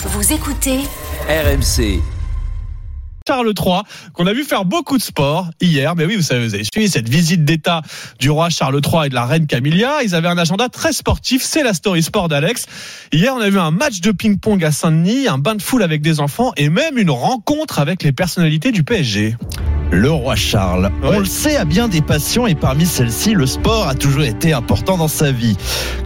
Vous écoutez RMC. Charles III, qu'on a vu faire beaucoup de sport hier. Mais oui, vous savez, vous avez suivi cette visite d'État du roi Charles III et de la reine Camilla. Ils avaient un agenda très sportif. C'est la story sport d'Alex. Hier, on a vu un match de ping-pong à Saint-Denis, un bain de foule avec des enfants et même une rencontre avec les personnalités du PSG. Le roi Charles, Ouais. on le sait, a bien des passions et parmi celles-ci, le sport a toujours été important dans sa vie.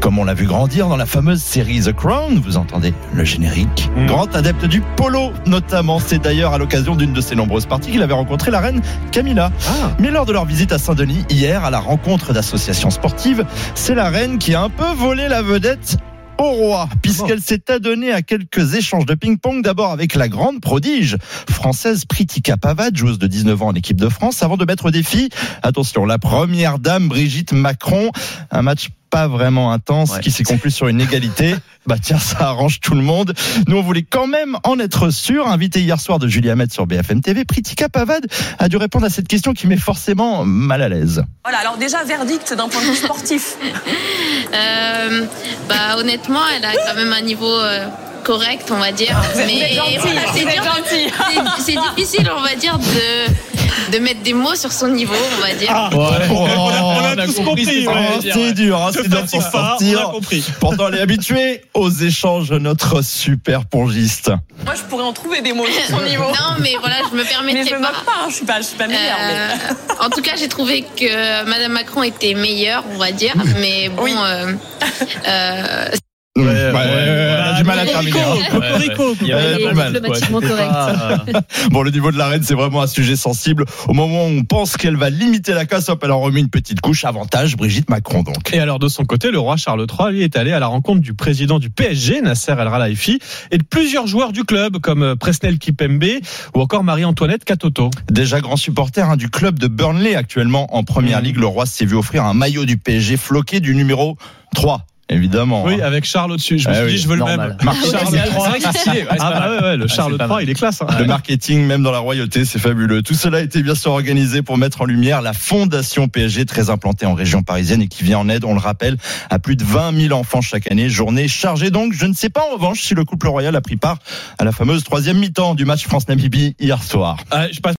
Comme on l'a vu grandir dans la fameuse série The Crown, vous entendez le générique. Mm. Grand adepte du polo, notamment. C'est d'ailleurs à l'occasion d'une de ses nombreuses parties qu'il avait rencontré la reine Camilla. Ah. Mais lors de leur visite à Saint-Denis, hier, à la rencontre d'associations sportives, c'est la reine qui a un peu volé la vedette au roi, puisqu'elle s'est adonnée à quelques échanges de ping-pong, d'abord avec la grande prodige française Pritika Pavad, joueuse de 19 ans en équipe de France, avant de mettre au défi, attention, la première dame Brigitte Macron, un match pas vraiment intense qui s'est conclu sur une égalité. Bah tiens, ça arrange tout le monde. Nous, on voulait quand même en être sûr. Invité hier soir de Julia Met sur BFM TV, Pritika Pavad a dû répondre à cette question qui met forcément mal à l'aise. Voilà, alors déjà, verdict d'un point de vue sportif. Euh, bah honnêtement, elle a quand même un niveau euh, correct, on va dire. Êtes Mais voilà, C'est difficile, on va dire, de, de mettre des mots sur son niveau, on va dire. Ah, Oh, on a, on a tous compris. Ouais. c'est dur, hein, c'est dur fatigue pour pas, on a sortir. compris. Pourtant, elle est habituée aux échanges, notre super pongiste. Moi, je pourrais en trouver des mots sur son niveau. Non, mais voilà, je me mais permettrai je me pas. pas, hein, je suis pas, je suis pas meilleure. mais- Euh, en tout cas, j'ai trouvé que Madame Macron était meilleure, on va dire. Mais bon, Oui. euh, euh, Ouais, ouais, a du mal à terminer. hein. Cocorico. Diplomatiquement correct. Bon, le niveau de la reine, c'est vraiment un sujet sensible. Au moment où on pense qu'elle va limiter la casse, hop, elle en remet une petite couche. Avantage, Brigitte Macron, donc. Et alors de son côté, le roi Charles III lui est allé à la rencontre du président du PSG, Nasser El Khelaifi, et de plusieurs joueurs du club comme euh, Presnel Kipembe ou encore Marie-Antoinette Katoto. Déjà grand supporter hein, du club de Burnley, actuellement en première Mhm. ligue, le roi s'est vu offrir un maillot du PSG floqué du numéro 3. Évidemment. Oui, hein. avec Charles au-dessus. Je me Ah suis oui, dit, je veux le même. Marc- Charles III. Ah bah ouais, ouais, le Charles pas III, mal. il est classe. hein. Le marketing, même dans la royauté, c'est fabuleux. Tout cela a été bien sûr organisé pour mettre en lumière la fondation PSG, très implantée en région parisienne et qui vient en aide, on le rappelle, à plus de 20 000 enfants chaque année. Journée chargée donc. Je ne sais pas en revanche si le couple royal a pris part à la fameuse troisième mi-temps du match France-Namibie hier soir. Ah, je passe